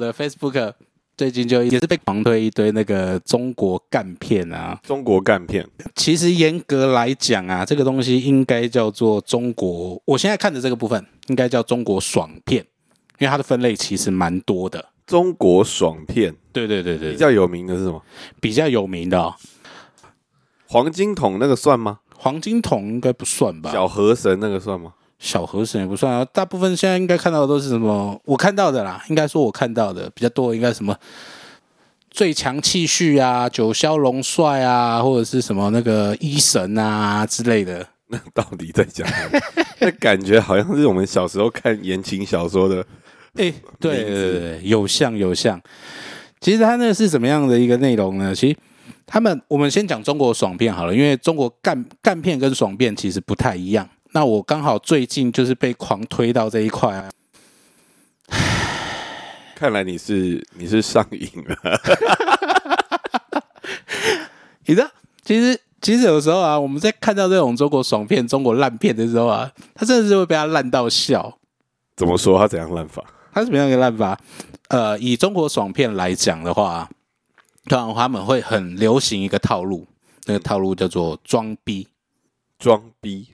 的 Facebook 最近就也是被狂推一堆那个中国干片啊。中国干片，其实严格来讲啊，这个东西应该叫做中国。我现在看的这个部分应该叫中国爽片，因为它的分类其实蛮多的。中国爽片对对对对，比较有名的是什么？比较有名的、哦、黄金桶那个算吗？黄金桶应该不算吧？小河神那个算吗？小河神也不算啊。大部分现在应该看到的都是什么？我看到的啦，应该说我看到的比较多，应该什么最强气序啊、九霄龙帅啊，或者是什么那个医神啊之类的。那到底在讲什么？那感觉好像是我们小时候看言情小说的。哎、对对对对，有像有像。其实他那个是怎么样的一个内容呢？其实他们，我们先讲中国爽片好了，因为中国干干片跟爽片其实不太一样。那我刚好最近就是被狂推到这一块啊，看来你是你是上瘾了。你知道，其实其实有时候啊，我们在看到这种中国爽片、中国烂片的时候啊，他真的是会被他烂到笑。怎么说？他怎样烂法？他是怎么样一个烂法？呃，以中国爽片来讲的话，通常他们会很流行一个套路，那个套路叫做装逼。装逼。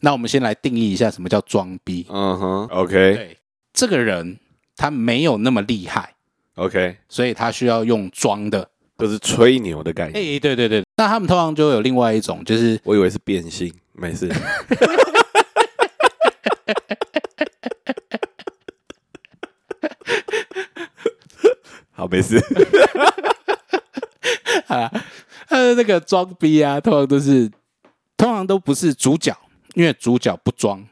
那我们先来定义一下什么叫装逼。嗯哼，OK 对，这个人他没有那么厉害，OK，所以他需要用装的。就是吹牛的概哎、念。对对对，那他们通常就有另外一种，就是我以为是变性，没事。好，没事。啊，呃，那个装逼啊，通常都是，通常都不是主角，因为主角不装。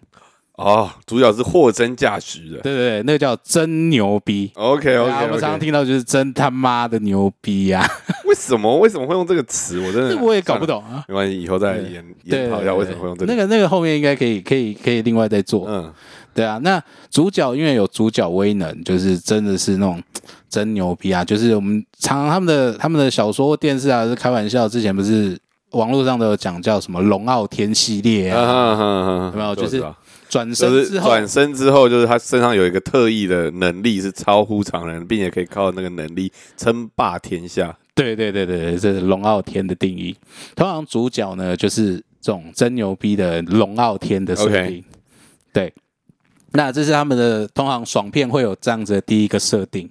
哦，主角是货真价实的。对对对，那个叫真牛逼。OK 对 OK，, 啊，我们常常听到就是真他妈的牛逼呀、为什么为什么会用这个词？我真的 这我也搞不。懂啊。没关系，以后再研对研讨一下为什么会用这个。那个那个后面应该可以可以可以另外再做。嗯，对啊，那主角因为有主角威能，就是真的是那种真牛逼啊！就是我们常常他们的他们的小说、电视啊，是开玩笑。之前不是网络上都有讲叫什么龙傲天系列啊，没有就是转身之后，转身之后，就是他身上有一个特异的能力，是超乎常人，并且可以靠那个能力称霸天下。对对对对对，这是龙傲天的定义。通常主角呢，就是这种真牛逼的龙傲天的设定。对，那这是他们的通常爽片会有这样子的第一个设定。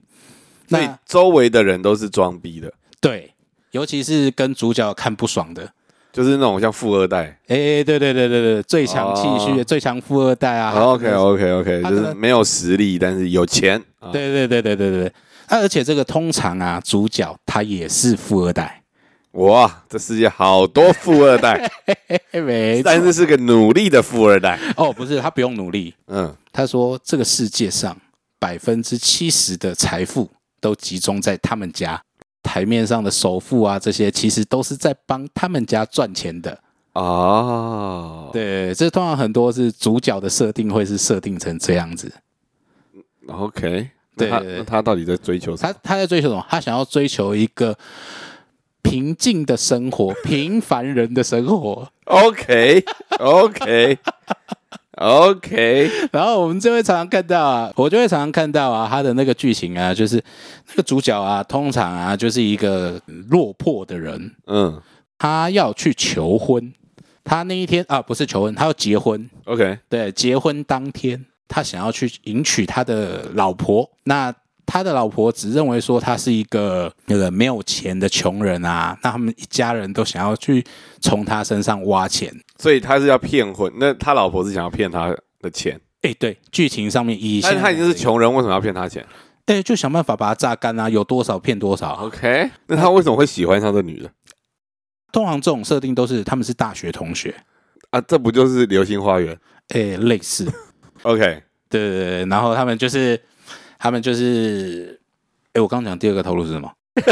所以那周围的人都是装逼的，对，尤其是跟主角看不爽的，就是那种像富二代。哎，对对对对对，最强气虚、哦最强富二代啊。OK OK OK，就是没有实力，但是有钱。啊对对对对对对对。啊，而且这个通常啊，主角他也是富二代，哇，这世界好多富二代，没错但是是个努力的富二代。哦，不是，他不用努力。嗯，他说，这个世界上百分之七十的财富都集中在他们家，台面上的首富啊，这些其实都是在帮他们家赚钱的。哦，对，这通常很多是主角的设定会是设定成这样子。，OK，对那他到底在追求什么？他他在追求什么？他想要追求一个平静的生活，平凡人的生活。OK OK OK，然后我们就会常常看到啊，我就会常常看到啊，他的那个剧情啊，就是那个主角啊，通常啊就是一个落魄的人，嗯他要去求婚。他那一天啊，不是求婚，他要结婚。，OK，对，结婚当天，他想要去迎娶他的老婆。那他的老婆只认为说他是一个那个没有钱的穷人啊，那他们一家人都想要去从他身上挖钱。所以他是要骗婚，那他老婆是想要骗他的钱，哎，对，剧情上面以但是他已经是穷人，为什么要骗他钱哎，就想办法把他榨干啊，有多少骗多少。？OK，那他为什么会喜欢上这女的通常这种设定都是他们是大学同学，啊？这不就是流星花园哎，类似，？OK，对对对，然后他们就是他们就是，哎，我刚讲第二个套路是什么？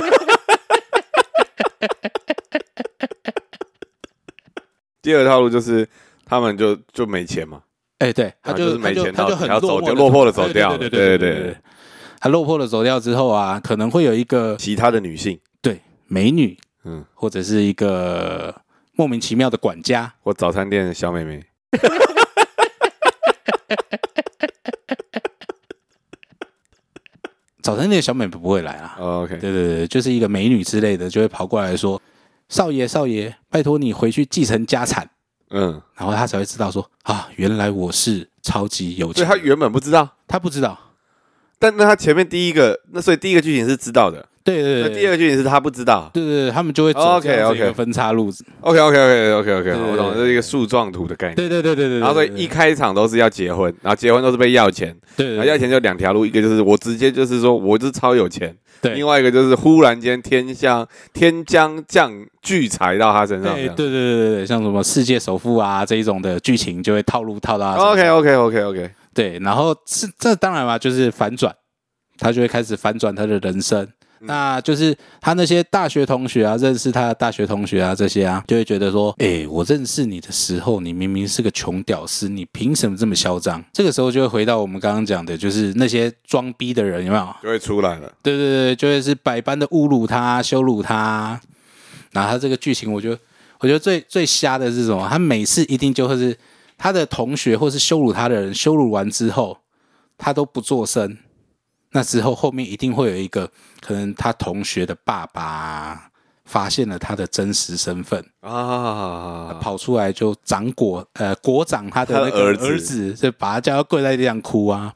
第二套路就是他们就就没钱嘛，哎，对，他就是没钱，他就很落就落魄的走掉，对对对对对，他落魄的走掉之后啊，可能会有一个其他的女性，对，美女，嗯，或者是一个莫名其妙的管家，或早餐店的小妹妹，早餐店小美不会来啊，OK，对对对，就是一个美女之类的，就会跑过来说。少爷少爷，拜托你回去继承家产。嗯，”然后他才会知道说：“啊，原来我是超级有钱。所以他原本不知道，他不知道，但那他前面第一个，那所以第一个剧情是知道的，对对对，那第二个剧情是他不知道。对对对，他们就会走 OK，这样子一个 OK 分岔路子。OK OK OK OK OK，对我懂这是一个树状图的概念。对对对对对，然后所以一开场都是要结婚，然后结婚都是被要钱，对对然后要钱就两条路，一个就是我直接就是说我就是超有钱，对另外一个就是忽然间天降天将降巨财到他身上。对对对对对对，像什么世界首富啊这一种的剧情就会套路套到他身上 OK OK OK OK，对，然后是这当然嘛，就是反转，他就会开始反转他的人生。嗯那就是他那些大学同学啊，认识他的大学同学啊，这些啊，就会觉得说，哎、我认识你的时候，你明明是个穷屌丝，你凭什么这么嚣张？这个时候就会回到我们刚刚讲的，就是那些装逼的人，有没有？就会出来了。对对对，就会是百般的侮辱他、羞辱他。然后他这个剧情，我觉得，我觉得最最瞎的是什么？他每次一定就会是他的同学或是羞辱他的人，羞辱完之后，他都不做声。那之后后面一定会有一个可能他同学的爸爸发现了他的真实身份，啊，跑出来就掌果呃国掌他的那个儿子。儿子，就把他叫他跪在地上哭啊，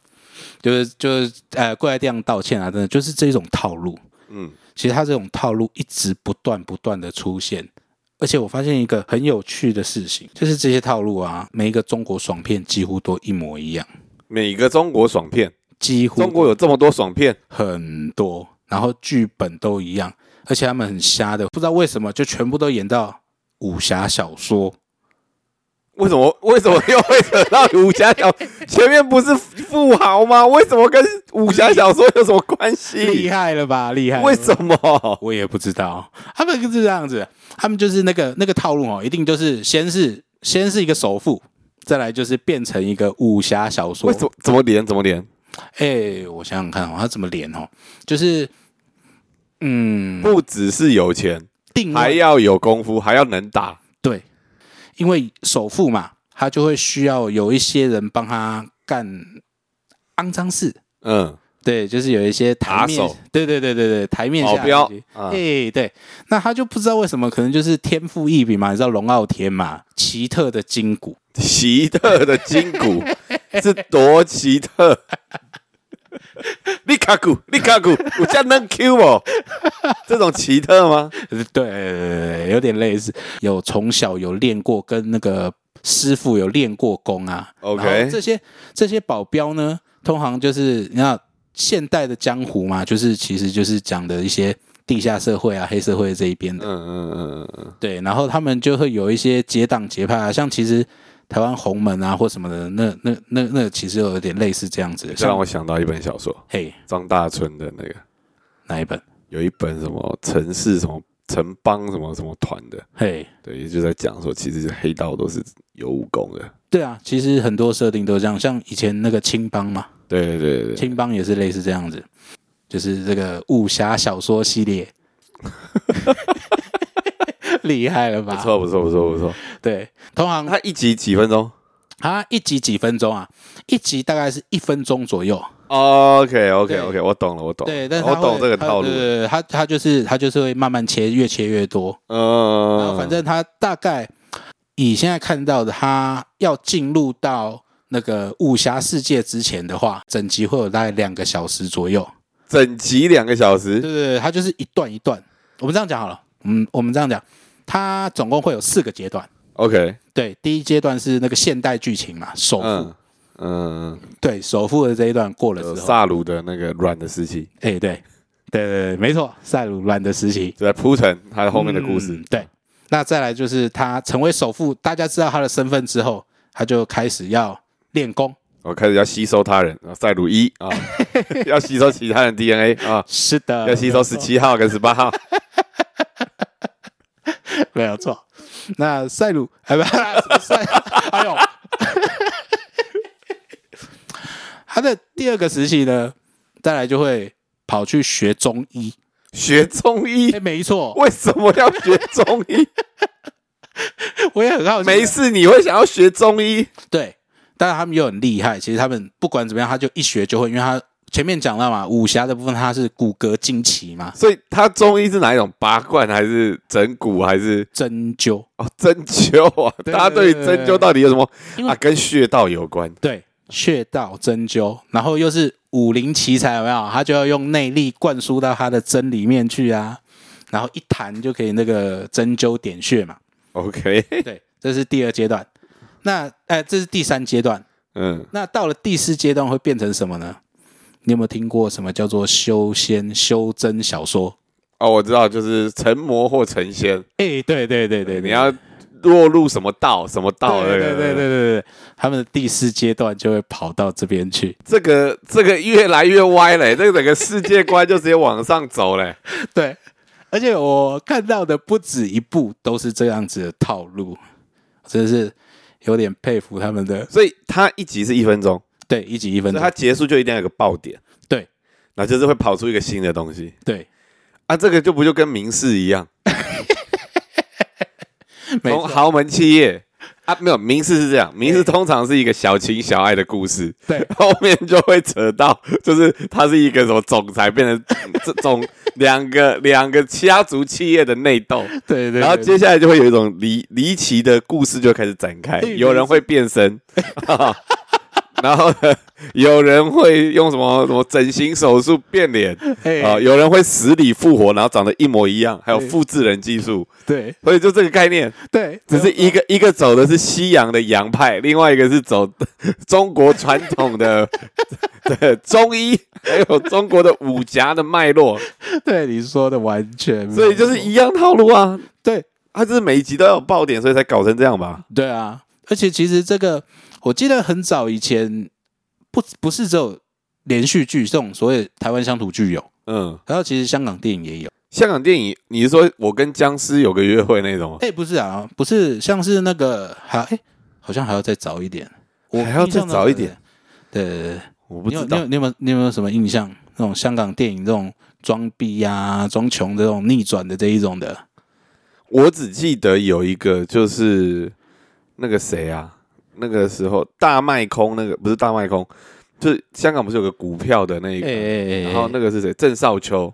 就是就是呃跪在地上道歉啊，真的就是这种套路。嗯，其实他这种套路一直不断不断的出现，而且我发现一个很有趣的事情，就是这些套路啊，每一个中国爽片几乎都一模一样，每个中国爽片，几乎中国有这么多爽片，很多，然后剧本都一样，而且他们很瞎的，不知道为什么就全部都演到武侠小说。为什么为什么又会扯到武侠小？前面不是富豪吗？为什么跟武侠小说有什么关系厉？害了吧？厉害！为什么？我也不知道，他们就是这样子，他们就是那个那个套路哦，一定就是先是先是一个首富，再来就是变成一个武侠小说。为什么？怎么连？怎么连？哎、我想想看哦，他怎么连哦？就是，嗯，不只是有钱，定还要有功夫，还要能打。对，因为首富嘛，他就会需要有一些人帮他干肮脏事。嗯，对，就是有一些台面。对对对对对，台面下。的保镖。哎、对，那他就不知道为什么，可能就是天赋异禀嘛，你知道龙傲天嘛，奇特的筋骨，奇特的筋骨 是多奇特？利卡古，利卡古，我叫能 Q 哦，这种奇特吗？呃 对，有点类似，有从小有练过，跟那个师傅有练过功啊。OK 这些这些保镖呢，通常就是你看现代的江湖嘛，就是其实就是讲的一些地下社会啊、黑社会这一边的。嗯嗯嗯嗯嗯，对，然后他们就会有一些结党结派啊，像其实台湾红门啊或什么的，那那那那其实有点类似这样子的。让我想到一本小说，嘿张大春的那个，哪一本？有一本什么城市什么城邦什么什么团的，嘿，对，也就在讲说，其实黑道都是有武功的。对啊，其实很多设定都这样，像以前那个青帮嘛，对对对对对，青帮也是类似这样子，就是这个武侠小说系列，厉害了吧？不，错不错不错不错。对，通常他一集几分钟它一集几分钟啊？一集大概是一分钟左右。？OK OK 对 OK，我懂了我懂了，对，但是我懂这个套路对。对对，他他就是他就是会慢慢切，越切越多。然后嗯，反正他大概以现在看到的，他要进入到那个武侠世界之前的话，整集会有大概两个小时左右。整集两个小对时，对对，他就是一段一段。我们这样讲好了，嗯，我们这样讲，它总共会有四个阶段。OK，对，第一阶段是那个现代剧情嘛，首富。嗯嗯，对，首富的这一段过了有之后，萨鲁的那个软的时期，哎，对，对对对，没错，塞鲁软的时期，就在铺陈他后面的故事嗯。对，那再来就是他成为首富，大家知道他的身份之后，他就开始要练功。我开始要吸收他人，啊赛鲁一啊，要吸收其他人 DNA 啊，是的，要吸收十七号跟十八号。没有错。那塞鲁，哎不，塞，哎呦，他的第二个时期呢，再来就会跑去学中医。学中医哎，，没错，为什么要学中医？我也很好奇。没事，你会想要学中医？对，但是他们又很厉害。其实他们不管怎么样，他就一学就会，因为他前面讲到嘛，武侠的部分它是骨骼惊奇嘛，所以他中医是哪一种拔罐还是整骨还是针灸，哦针灸啊？对大家对针灸到底有什么啊？跟穴道有关。对，穴道针灸，然后又是武林奇才，有没有？他就要用内力灌输到他的针里面去啊，然后一弹就可以那个针灸点穴嘛。OK，对，这是第二阶段。那哎，这是第三阶段。嗯，那到了第四阶段会变成什么呢？你有没有听过什么叫做修仙修真小说？哦，我知道，就是成魔或成仙，哎，对对对对，你要落入什么道，什么道那个。对对对对对对，他们的第四阶段就会跑到这边去。这个这个越来越歪嘞，这个整个世界观就直接往上走嘞。对，而且我看到的不止一部都是这样子的套路，真是有点佩服他们的。所以他一集是一分钟，对，一集一分钟所以它。结束就一定要有个爆点，对。然后就是会跑出一个新的东西。对，啊。这个就不就跟明示一样，没错，从豪门企业啊，没有明示是这样，明示通常是一个小情小爱的故事，对。后面就会扯到，就是它是一个什么总裁变成这种两个两个家族企业的内斗，对对。然后接下来就会有一种离离奇的故事就开始展开，对有人会变身，然后呢，有人会用什么什么整形手术变脸哎啊、有人会死里复活，然后长得一模一样，还有对复制人技术，对所以就这个概念，对，只是一个一个走的是西洋的洋派，另外一个是走中国传统的 的中医，还有中国的武侠的脉络，对你说的完全所以就是一样套路啊。对他就是每一集都要有爆点，所以才搞成这样吧？对啊，而且其实这个我记得很早以前不不是只有连续剧这种所谓台湾乡土剧有，嗯，然后其实香港电影也有。香港电影，你是说我跟僵尸有个约会那种吗？哎，不是啊，不是，像是那个还哎，好像还要再早一点，我还要再早一点。对对对，我不知道你有你有。你有没有你有没有什么印象？那种香港电影这种装逼呀、装穷的这种逆转的这一种的，我只记得有一个，就是那个谁啊，那个时候大卖空，那个不是大卖空，就是香港不是有个股票的那一哎个，哎哎，然后那个是谁？郑少秋，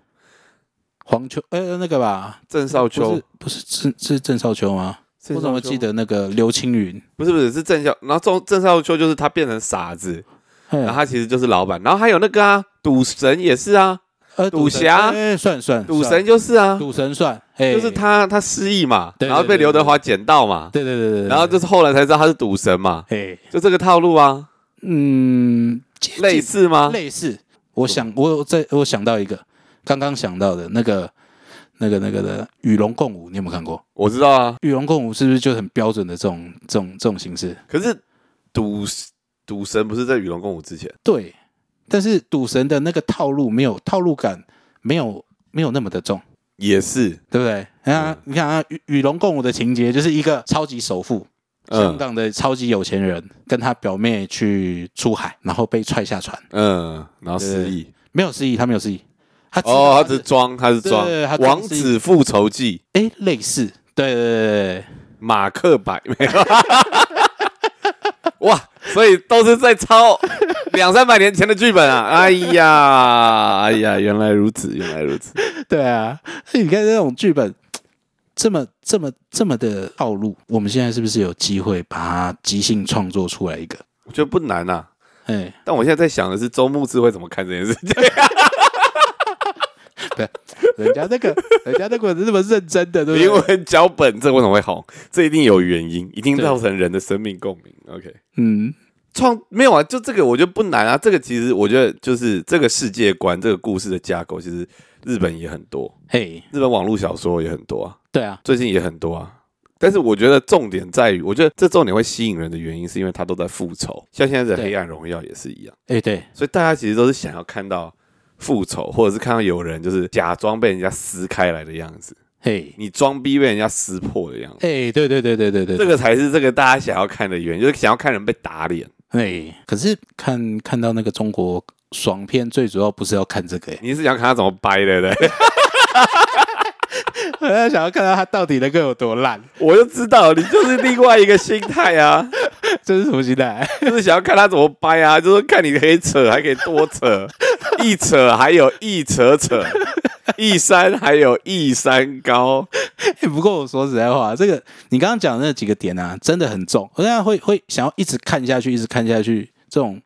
黄秋呃那个吧，郑少不秋是，不是是是郑少秋吗？我怎么记？得那个刘青云？不是不是是郑少，然后郑郑少秋就是他变成傻子，然后他其实就是老板，然后还有那个啊，赌神也是啊，呃赌侠？哎算算赌神就是啊，赌神算，哎。就是，他他失忆嘛，然后被刘德华捡到嘛，对对对对，然后就是后来才知道他是赌神嘛，哎就这个套路啊，嗯类似吗？类似，我想我在我想到一个，刚刚想到的那个那个那个的与龙共舞，你有没有看过？我知道啊，与龙共舞是不是就很标准的这种这种这种形式？可是赌赌神不是在与龙共舞之前，对，但是赌神的那个套路没有套路感，没有没有那么的重，也是，对不对？啊，你看啊，与与龙共舞的情节就是一个超级首富。香嗯港的超级有钱人跟他表妹去出海，然后被踹下船，嗯，然后失忆。没有失忆，他没有失忆，他哦，他只是装，他是装。王子复仇记。哎类似，对对对对》马克白。没有？哇，所以都是在抄 两三百年前的剧本啊！哎呀，哎呀，原来如此，原来如此。对对啊！你看这种剧本这么这么这么的套路，我们现在是不是有机会把它即兴创作出来一个？我觉得不难呐、哎，但我现在在想的是，周牧之会怎么看这件事情？对人家那个人家那个是这么认真的，对不对？英文脚本这为什么会红？这一定有原因，一定造成人的生命共鸣。OK，嗯，创没有啊，就这个我觉得不难啊。这个其实我觉得就是这个世界观、这个故事的架构，其实日本也很多，嘿，日本网络小说也很多啊，对啊，最近也很多啊。但是我觉得重点在于，我觉得这重点会吸引人的原因，是因为他都在复仇，像现在的《黑暗荣耀》也是一样，哎对，所以大家其实都是想要看到复仇，或者是看到有人就是假装被人家撕开来的样子，嘿，你装逼被人家撕破的样子。哎，对对对对对对，这个才是这个大家想要看的原因，就是想要看人被打脸。哎，可是看看到那个中国爽片，最主要不是要看这个，哎，你是想看他怎么掰的，对不对？我在想要看到他到底能够有多烂。我就知道你就是另外一个心态啊。这是什么心态？就是想要看他怎么掰啊，就是看你可以扯，还可以多扯，一扯还有一扯扯，一山还有一山高。欸不过我说实在话，这个你刚刚讲的那几个点啊，真的很重。我现在会会想要一直看下去，一直看下去。这种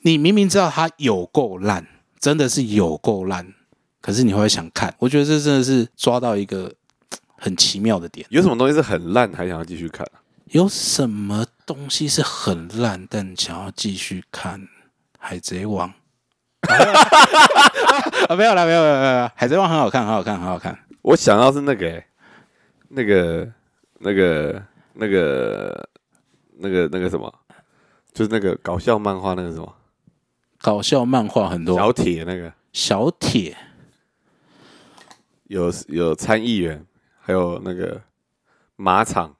你明明知道它有够烂，真的是有够烂，可是你会想看。我觉得这真的是抓到一个很奇妙的点。有什么东西是很烂还想要继续看啊？有什么东西是很烂，但想要继续看？海贼王。啊，没有啦，没有，没有，没有，海贼王很好看，很好看，很好看。我想到是那个、欸，那个、那个、那个、那个、那个什么，就是那个搞笑漫画那个什么搞笑漫画很多，小铁那个，小铁有有参议员，还有那个马场，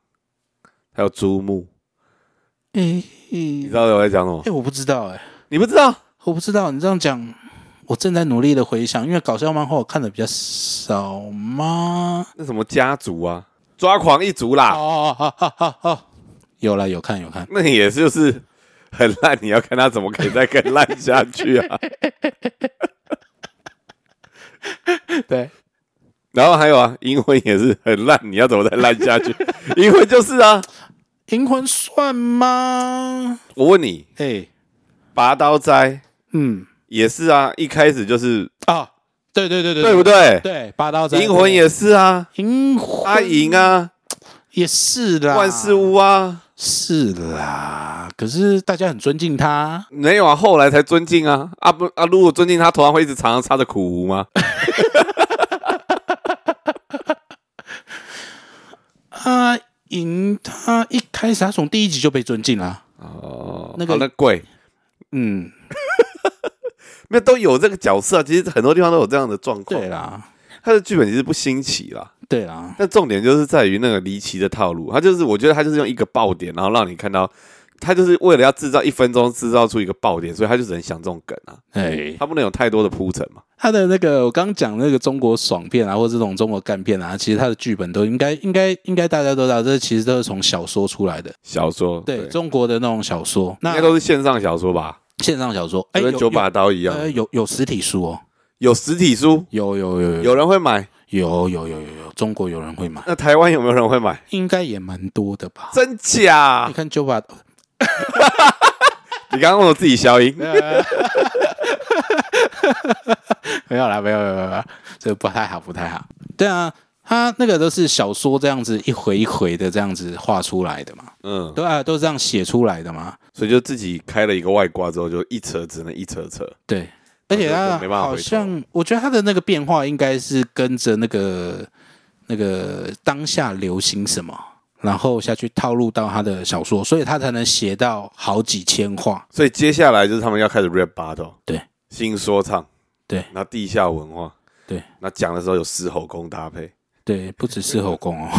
还有珠穆，诶、你知道我在讲什么哎、？我不知道哎、你不知道？我不知道。你这样讲，我正在努力的回想，因为搞笑漫画我看的比较少吗？那什么家族啊，抓狂一族啦，哦哦哦哦哦，有了，有看有看。那也是就是很烂，你要看他怎么可以再更烂下去啊？对，然后还有啊，银魂也是很烂，你要怎么再烂下去？银魂就是啊，银魂算吗？我问你，哎、拔刀斋嗯也是啊，一开始就是啊，对对对对对不对？对，八刀斋银魂也是啊，银魂。阿银啊，也是啦，万事屋啊，是啦，可是大家很尊敬他，没有啊，后来才尊敬啊。啊不啊！如果尊敬他，头上会一直常常插着苦无吗？阿 银他一开始他从第一集就被尊敬啦，哦，那个好那贵。嗯，没有都有这个角色啊。其实很多地方都有这样的状况对。啦，他的剧本其实不新奇啦，对啦，但重点就是在于那个离奇的套路。他就是我觉得他就是用一个爆点，然后让你看到，他就是为了要制造一分钟制造出一个爆点，所以他就只能想这种梗啊，哎，他不能有太多的铺陈嘛。他的那个我刚讲那个中国爽片啊，或者这种中国干片啊，其实他的剧本都应该应该应该大家都知道，这其实都是从小说出来的，小说对中国的那种小说，应那该都是线上小说吧，线上小说，跟九把刀一样，呃有有实体书哦，有实体书，有有有有有人会买。有有有有有，中国有人会买，那台湾有没有人会买？应该也蛮多的吧？真假你？看九把，你刚刚问我自己消音，没有啦，没有没有没有没有，这不太好，不太好。对啊，他那个都是小说这样子一回一回的这样子画出来的嘛，嗯，对啊，都是这样写出来的嘛。所以就自己开了一个外挂之后，就一扯只能一扯。扯。对，而且就他好像，我觉得他的那个变化应该是跟着那个那个当下流行什么，然后下去套路到他的小说，所以他才能写到好几千话。所以接下来就是他们要开始 rap battle，对，新说唱，对，那地下文化，对，那讲的时候有狮吼功搭配，对，不只是后宫哦，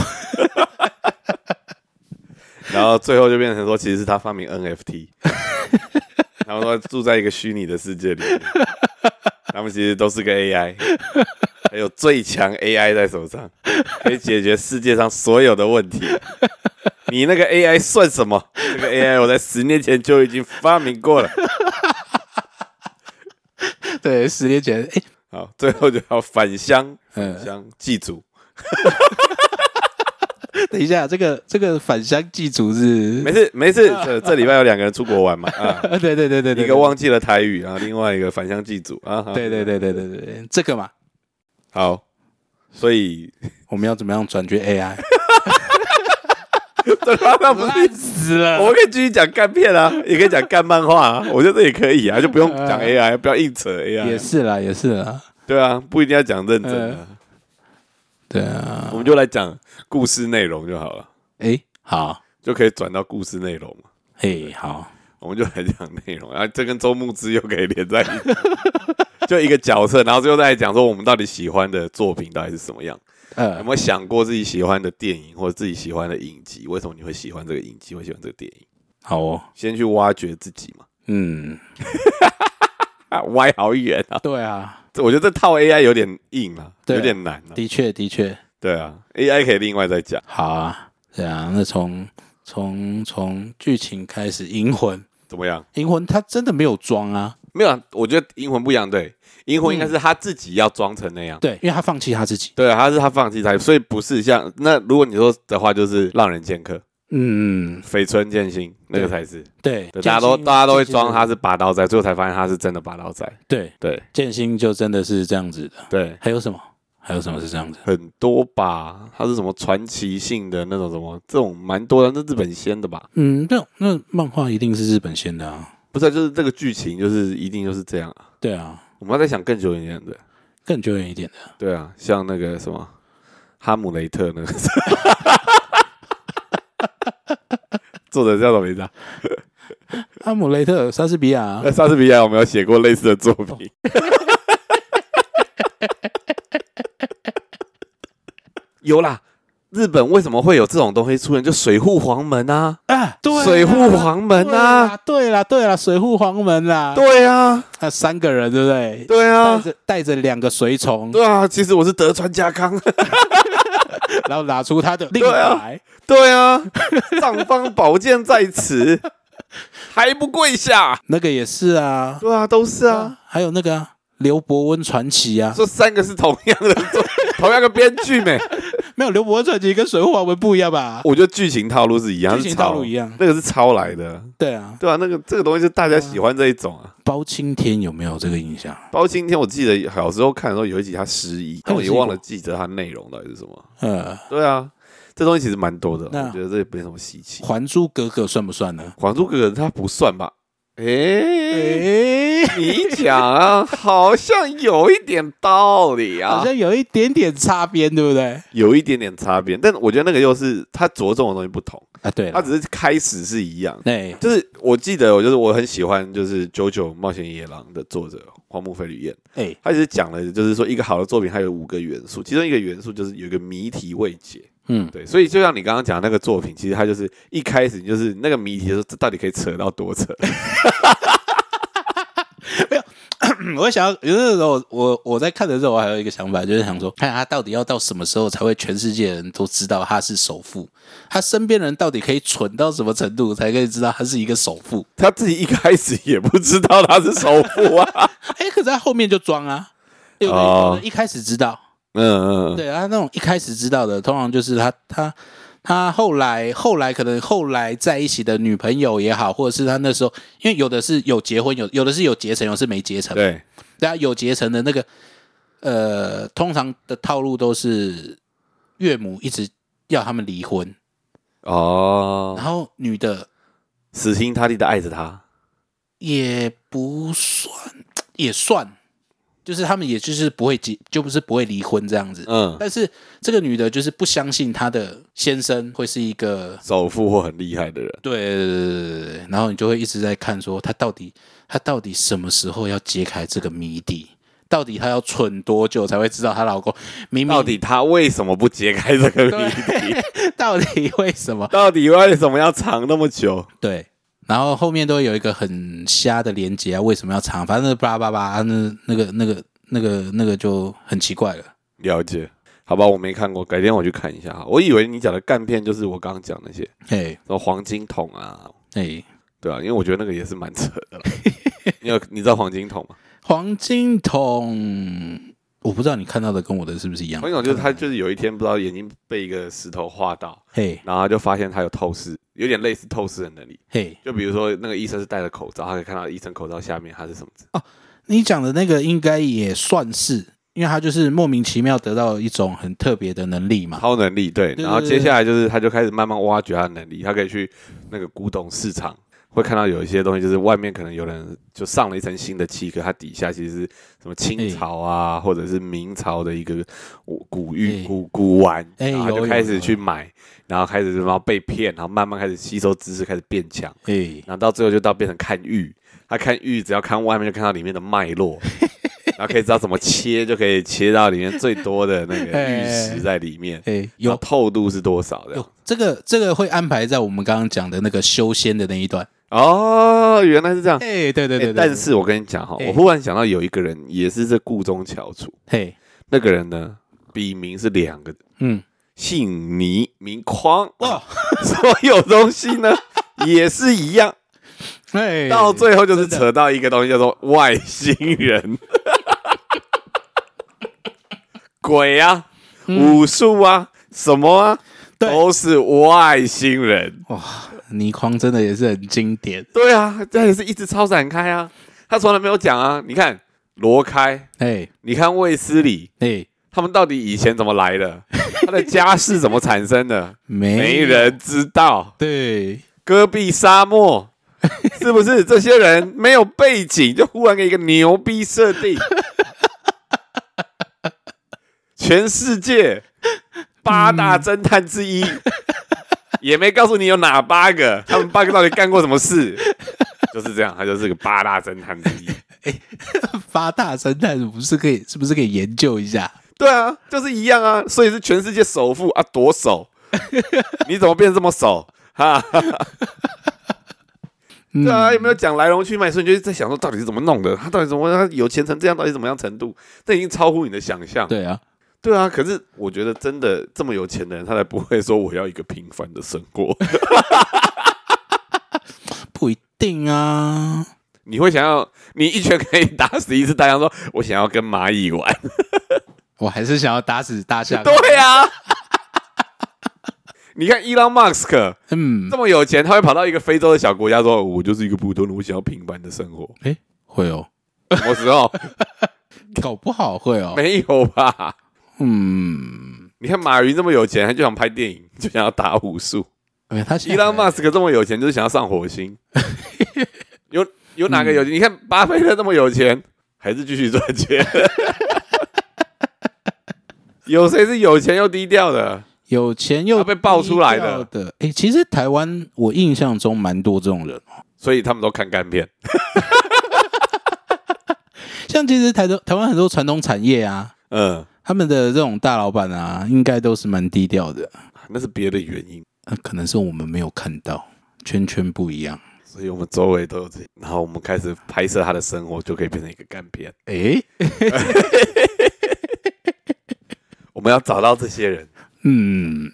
然后最后就变成说，其实是他发明 NFT，然后说住在一个虚拟的世界里，他们其实都是个 AI，还有最强 AI 在手上，可以解决世界上所有的问题。你那个 AI 算什么？这个 AI 我在十年前就已经发明过了。对，十年前，哎，好，最后就要返乡，嗯返乡祭祖。等一下，这个这个返乡祭祖日没，事没事，这这礼拜有两个人出国玩嘛啊，啊，对对对对对，一个忘记了台语，然后另外一个返乡祭祖啊。好对对对对对对对，这个嘛，好，所以我们要怎么样转决 AI？这他妈不是烂死了我们可以继续讲干片啊，也可以讲干漫画啊，我觉得这也可以啊，就不用讲 AI，不要硬扯 AI。也是啦，也是啦，对啊，不一定要讲认真的，对啊我，们就来讲故事内容就好了，哎，好，就可以转到故事内容嘛。哎，好，我们就来讲内容，然后这跟周牧之又可以连在一起，就一个角色，然后最后再来讲说我们到底喜欢的作品到底是什么样。有呃没，有想过自己喜欢的电影或者自己喜欢的影集？为什么你会喜欢这个影集，会喜欢这个电影？好哦，先去挖掘自己嘛。嗯，啊，歪好远啊！对啊，这我觉得这套 AI 有点硬啊，有点难啊。的确的确，对啊，AI 可以另外再讲。好啊，对啊，那从从从剧情开始，银魂，怎么样？银魂它真的没有装啊，没有啊，我觉得银魂不一样，对，银魂应该是他自己要装成那样。对，因为他放弃他自己，对，他是他放弃他，所以不是像那如果你说的话，就是浪人剑客、嗯，嗯绯村剑心那个才是，对，大家都大家都会装他是拔刀仔，最后才发现他是真的拔刀仔。对，对剑心就真的是这样子的。对，还有什么？还有什么是这样子？很多吧，他是什么传奇性的那种什么，这种蛮多的，那日本先的吧？嗯，那那漫画一定是日本先的啊。不是啊，就是这个剧情就是一定就是这样啊。对啊，我们要再想更久一点的，更久远一点的。对啊，像那个什么哈姆雷特那个，作者叫什么名字啊？哈姆雷特、莎士比亚啊在莎士比亚我们有写过类似的作品。有啦，日本为什么会有这种东西出现？就水户黄门啊，啊，对水户黄门啊，，对啦，对啦，水户黄门啦，对啊，那三个人对不对？对带啊，着带着两个随从，对啊，其实我是德川家康，然后拿出他的令对啊牌，对啊，尚方宝剑在此，还不跪下？那个也是啊，对啊，都是啊，，还有那个啊刘伯温传奇啊，这三个是同样的，同样的编剧没？没有刘伯温传奇跟水户黄门不一样吧？我觉得剧情套路是一样，剧情套路一样，那个是抄来的，对啊。对啊，那个这个东西是大家喜欢这一种啊。包青天有没有这个印象？包青天，我记得小时候看的时候有一集他失忆，但我也忘了记得他内容到底是什么。呃，对啊，这东西其实蛮多的，我觉得这也没什么稀奇。《还珠格格》算不算呢？《还珠格格》它不算吧？哎、诶，你讲啊，好像有一点道理啊。好，像有一点点擦边，对不对？有一点点擦边，但我觉得那个又是他着重的东西不同，啊，对了，他只是开始是一样。对，就是我记得，我就是我很喜欢就是《九九冒险野狼》的作者荒木飞吕彦，哎，他其实讲了，就是说一个好的作品它有五个元素，其中一个元素就是有一个谜题未解。嗯，对，所以就像你刚刚讲的那个作品，其实它就是一开始就是那个谜题的时候，这到底可以扯到多扯？我会想要，有的时候我我在看的时候，我还有一个想法，就是想说，看他到底要到什么时候才会全世界人都知道他是首富，他身边人到底可以蠢到什么程度，才可以知道他是一个首富？他自己一开始也不知道他是首富啊。哎，可是他后面就装啊，有的哦一开始知道，嗯嗯，嗯，对啊，那种一开始知道的，通常就是他他他后来后来可能后来在一起的女朋友也好，或者是他那时候，因为有的是有结婚，有有的是有结成，有的是没结成。对，对啊，有结成的那个，呃，通常的套路都是岳母一直要他们离婚，哦然，后女的死心塌地的爱着他。也不算，也算，就是他们也就是不会结，就不是不会离婚这样子。嗯，但是这个女的就是不相信她的先生会是一个首富或很厉害的人。对对对对对对，然后你就会一直在看说她到底她到底什么时候要揭开这个谜底，到底她要蠢多久才会知道她老公明明到底她为什么不揭开这个谜底？到底为什么？到底为什么要藏那么久？对，然后后面都会有一个很瞎的连接啊，为什么要长？反正叭叭叭，那那个那个那个那个就很奇怪了。了解，好吧，我没看过，改天我去看一下哈。我以为你讲的干片就是我刚刚讲那些，嘿，什么黄金桶啊，哎，对啊，因为我觉得那个也是蛮扯的啦。你有你知道黄金桶吗？黄金筒，我不知道你看到的跟我的是不是一样黄？金桶就是他就是有一天不知道眼睛被一个石头划到，嘿，然后他就发现他有透视，有点类似透视的能力。嘿，就比如说那个医生是戴着口罩，他可以看到医生口罩下面他是什么字。哦你讲的那个应该也算是，因为他就是莫名其妙得到一种很特别的能力嘛。超能力，对然后接下来就是他就开始慢慢挖掘他的能力，他可以去那个古董市场，会看到有一些东西，就是外面可能有人就上了一层新的漆，可它底下其实是什么清朝啊，或者是明朝的一个古玉哎古古玩，哎然后就开始有去买，然后开始然后被骗，然后慢慢开始吸收知识，开始变强，哎，然后到最后就到变成看玉，他看玉只要看外面就看到里面的脉络。然后可以知道怎么切，就可以切到里面最多的那个玉石在里面。哎，有有透度是多少的？有这个这个会安排在我们刚刚讲的那个修仙的那一段。哦，原来是这样。哎，对对对对，欸但是我跟你讲哈，哎。我忽然想到有一个人也是这故中翘楚，嘿，那个人呢笔名是两个字，嗯，姓倪名匡，哇，所有东西呢 也是一样，哎，到最后就是扯到一个东西叫做外星人，鬼啊，武术啊，什么啊，都是外星人。哇，倪匡真的也是很经典，对啊，这也是一直超展开啊，他从来没有讲啊。你看罗开，哎你看卫斯理，哎，他们到底以前怎么来的？他的家世怎么产生的？没没人知道。对，戈壁沙漠是不是？这些人没有背景，就忽然给一个牛逼设定，全世界八大侦探之一，也没告诉你有哪八个，他们八个到底干过什么事？就是这样，他就是个八大侦探之一。八大侦探不是可以是不是可以研究一下？对啊，就是一样啊，所以是全世界首富啊，多手，你怎么变这么手？哈，嗯对啊，有没有讲来龙去脉？所以你就在想说，到底是怎么弄的？他到底怎么他有钱成这样？到底怎么样程度？这已经超乎你的想象。对啊，对啊，可是我觉得真的这么有钱的人，他才不会说我要一个平凡的生活。不一定啊。你会想要，你一拳可以打死一只大象，说我想要跟蚂蚁玩。我还是想要打死大象。对啊，你看伊朗马斯克嗯这，么有钱，他会跑到一个非洲的小国家说：“我就是一个普通人，我想要平凡的生活。哎，会哦，”什么时候？搞不好会哦。没有吧？嗯，你看马云这么有钱，他就想拍电影，就想要打武术。哎，他伊在朗马斯克这么有钱，就是想要上火星。有有哪个有钱？你看巴菲特这么有钱，还是继续赚钱。有谁是有钱又低调的？有钱又被爆出来的的。哎，其实台湾我印象中蛮多这种人哦。所以他们都看干片。像其实台中台湾很多传统产业啊，嗯，他们的这种大老板啊，应该都是蛮低调的。那是别的原因。呃，可能是我们没有看到，圈圈不一样。所以我们周围都有这，然后我们开始拍摄他的生活，就可以变成一个干片。诶，我们要找到这些人。嗯，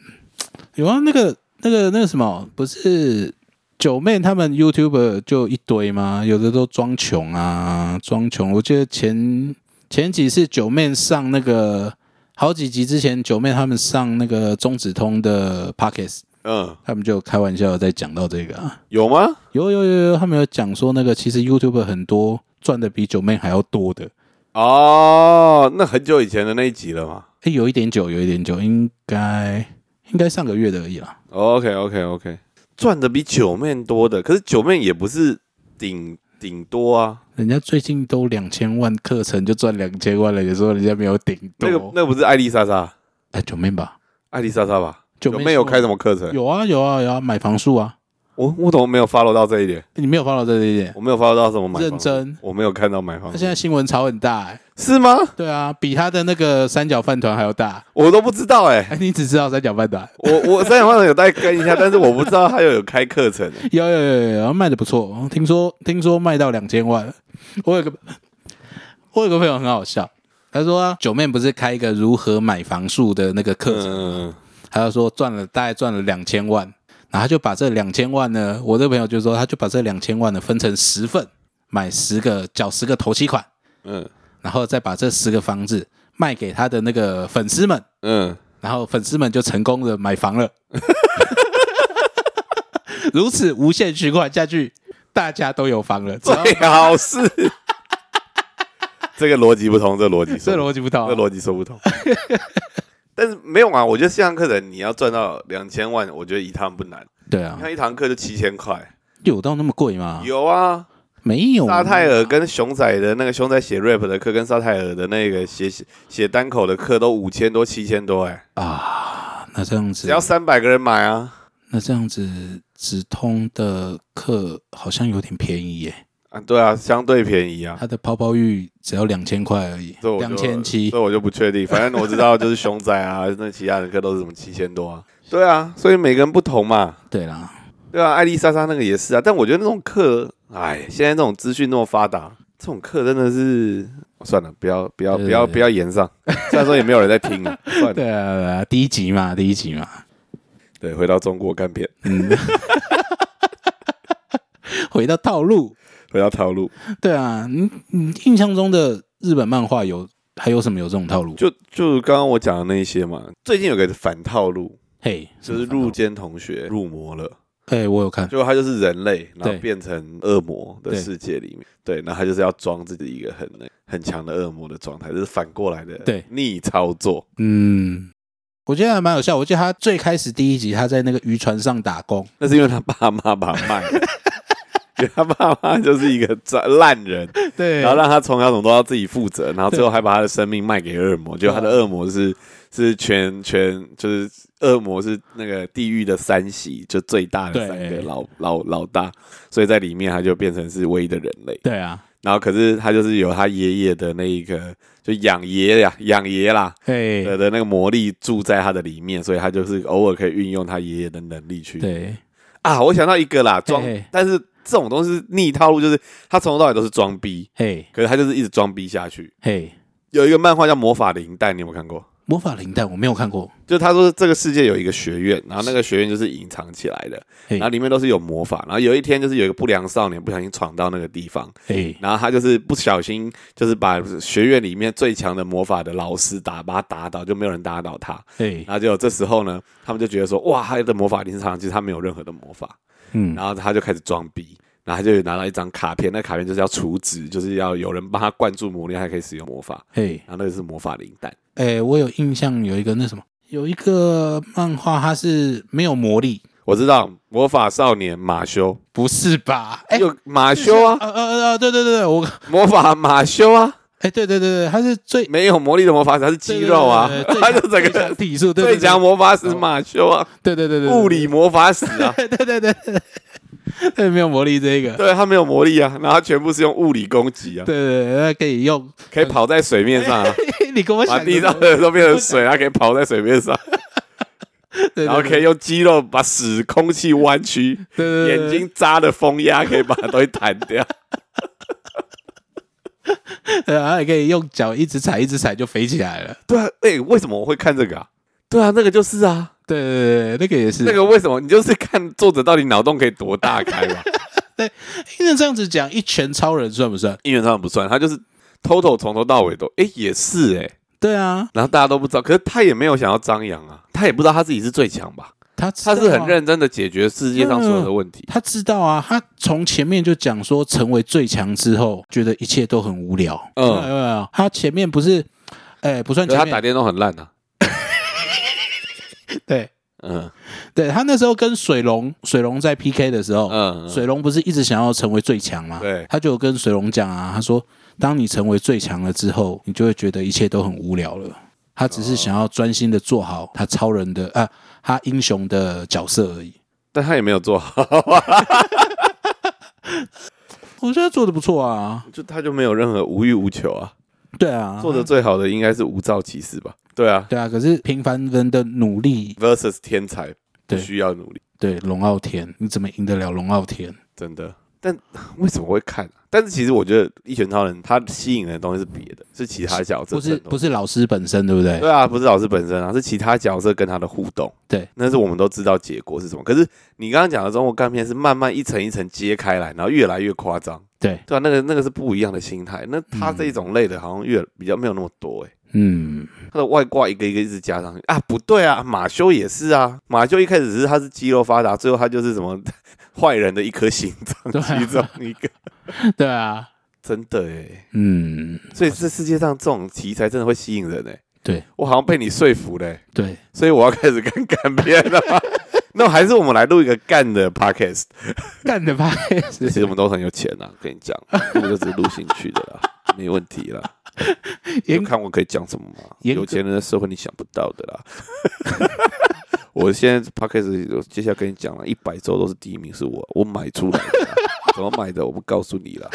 有啊，那个那个那个什么，不是九妹他们 YouTube 就一堆吗？有的都装穷啊，装穷。我记得前前几次九妹上那个好几集之前，九妹他们上那个中子通的 Pockets，嗯，他们就开玩笑在讲到这个啊，有吗？有有有有，他们有讲说那个其实 YouTube 很多赚的比九妹还要多的。哦，那很久以前的那一集了嘛。诶，有一点久，有一点久，应该应该上个月的而已啦。OK OK OK，赚的比九妹多的，可是九妹也不是顶顶多啊。人家最近都两千万课程就赚两千万了，有时候人家没有顶多。那个那个不是艾丽莎莎，哎，九妹吧，艾丽莎莎吧？九妹说九妹有开什么课程？有啊有啊有啊，买房数啊，我我怎么没有 follow 到这一点？你没有 follow 到这一点？我没有 follow 到什么买房认真我没有看到买房他。现在新闻炒很大、哎，是吗？对啊，比他的那个三角饭团还要大。我都不知道哎、哎，你只知道三角饭团？我我三角饭团有在跟一下，但是我不知道他有有开课程、欸。有有有有有，卖的不错，听说听说卖到两千万。我有个我有个朋友很好笑，他说、啊、九妹不是开一个如何买房术的那个课程嗯，他就说赚了大概赚了两千万，然后他就把这两千万呢，我这朋友就说他就把这两千万呢分成十份，买十个缴十个头期款，嗯然后再把这十个房子卖给他的那个粉丝们，嗯，然后粉丝们就成功的买房了。如此无限循环下去，大家都有房了。最好是这个逻辑不通，这个逻辑这说逻辑不通这个逻辑说不通。但是没有啊，我觉得线上课程你要赚到两千万，我觉得一堂不难。对啊你，看一堂课就七千块，有到那么贵吗？有啊。没有？沙泰尔跟熊仔的那个熊仔写 rap 的课，跟沙泰尔的那个写写写单口的课都五千多、七千多，哎，啊，那这样子只要三百个人买啊。那这样子，直通的课好像有点便宜耶。啊，对啊，相对便宜啊。它的泡泡浴只要两千块而已两千七这。我就不确定。反正我知道就是熊仔啊，那其他的课都是什么七千多啊。对啊，所以每个人不同嘛。对啦，对啊，艾丽莎莎那个也是啊。但我觉得那种课，哎，现在这种资讯那么发达，这种课真的是算了，不要不要不要不要延上。虽然说也没有人在听啊，算了。对啊，对啊，第一集嘛，第一集嘛，对，回到中国干片，嗯，回到套路，回到套路，对啊，你你印象中的日本漫画有还有什么有这种套路？就就刚刚我讲的那一些嘛。最近有个反套路，嘿，就是入间同学入魔了，哎，我有看，就他就是人类，然后对。变成恶魔的世界里面，对，然后他就是要装自己一个很很强的恶魔的状态，这是反过来的对。逆操作。嗯，我觉得还蛮有效。我记得他最开始第一集他在那个渔船上打工，那是因为他爸妈把他卖了，他爸妈就是一个渣烂人，对。然后让他从小什么都要自己负责，然后最后还把他的生命卖给恶魔，就他的恶魔是是全全就是恶魔是那个地狱的三喜，就最大的三个老老老大，所以在里面他就变成是唯一的人类。对啊，然后可是他就是有他爷爷的那一个就养爷呀养爷啦嘿，的的那个魔力住在他的里面，所以他就是偶尔可以运用他爷爷的能力去对，啊。我想到一个啦，装但是这种东西是逆套路，就是他从头到尾都是装逼，嘿，可是他就是一直装逼下去。嘿，有一个漫画叫《魔法灵蛋》，你有没有看过？魔法灵蛋我没有看过，就他说这个世界有一个学院，然后那个学院就是隐藏起来的，然后里面都是有魔法。然后有一天就是有一个不良少年不小心闯到那个地方，嘿，然后他就是不小心就是把学院里面最强的魔法的老师打把他打倒，就没有人打倒他。嘿，然后结果这时候呢，他们就觉得说，哇，他的魔法林场其实他没有任何的魔法，嗯，然后他就开始装逼。然后他就拿到一张卡片，那卡片就是要储值，就是要有人帮他灌注魔力，他可以使用魔法。嘿，然后那个是魔法灵蛋，哎，我有印象有一个那什么，有一个漫画它是没有魔力，我知道魔法少年马修，不是吧？哎，有马修啊，呃呃呃，对对对对，我，魔法马修啊，哎，对对对对，他是最没有魔力的魔法师，他是肌肉啊对对对，他就整个体术，对最强，魔法师马修啊，对对对对，物理魔法师啊，对对对对对，对 没有魔力这个，对他没有魔力啊，然后他全部是用物理攻击啊，对对对，那可以用，可以跑在水面上啊，你跟我把想地上的都变成水，他可以跑在水面上，然后可以用肌肉把使空气弯曲，对眼睛扎的风压可以把东西弹掉。对，然后也可以用脚一直踩一直踩就飞起来了。对啊，哎，为什么我会看这个啊？对啊，那个就是啊，对对对，那个也是。那个为什么你就是看作者到底脑洞可以多大开嘛？因为这样子讲，一拳超人算不算？一拳超人不算，他就是 total 从头到尾都，哎，也是哎，对啊，然后大家都不知道，可是他也没有想要张扬啊，他也不知道他自己是最强吧？他啊他是很，认真的解决世界上所有的问题。他知道啊，他从前面就讲说，成为最强之后，觉得一切都很无聊。嗯有没有？他前面不是，哎，不算前面，他打电动很烂啊，对嗯对，他那时候跟水龙水龙在 PK 的时候，嗯，水龙不是一直想要成为最强吗？对他就跟水龙讲啊，他说，当你成为最强了之后，你就会觉得一切都很无聊了。他只是想要专心的做好他超人的啊，他英雄的角色而已。但他也没有做好，我觉得做的不错啊，就他就没有任何无欲无求啊。对啊，做的最好的应该是无照骑士吧？对啊对啊。可是平凡人的努力，，versus 天才不对需要努力，对龙傲天，你怎么赢得了龙傲天？真的。但 为什么会看、啊？但是其实我觉得《一拳超人》他吸引人的东西是别的，是其他角色不是不是老师本身，对不对？对啊，不是老师本身啊，是其他角色跟他的互动。对，那是我们都知道结果是什么。可是你刚刚讲的中国干片是慢慢一层一层揭开来，然后越来越夸张。对，对啊，那个那个是不一样的心态。那他这一种类的，好像越比较没有那么多诶、嗯，他的外挂一个一个一直加上去啊，不对啊，马修也是啊，马修一开始只是他是肌肉发达，最后他就是什么 坏人的一颗心脏其中一个，对啊，真的诶。嗯，所以这世界上这种题材真的会吸引人诶。对我好像被你说服嘞、对，所以我要开始看干片了？那还是我们来录一个干的 podcast。干的 podcast，？其实我们都很有钱呐、跟你讲，我们就只是录兴趣的啦，没问题啦。严就看我可以讲什么吗？有钱人的社会你想不到的啦。我现在 podcast 接下来跟你讲了，一百周都是第一名是我，我买出来的，怎么买的我不告诉你了。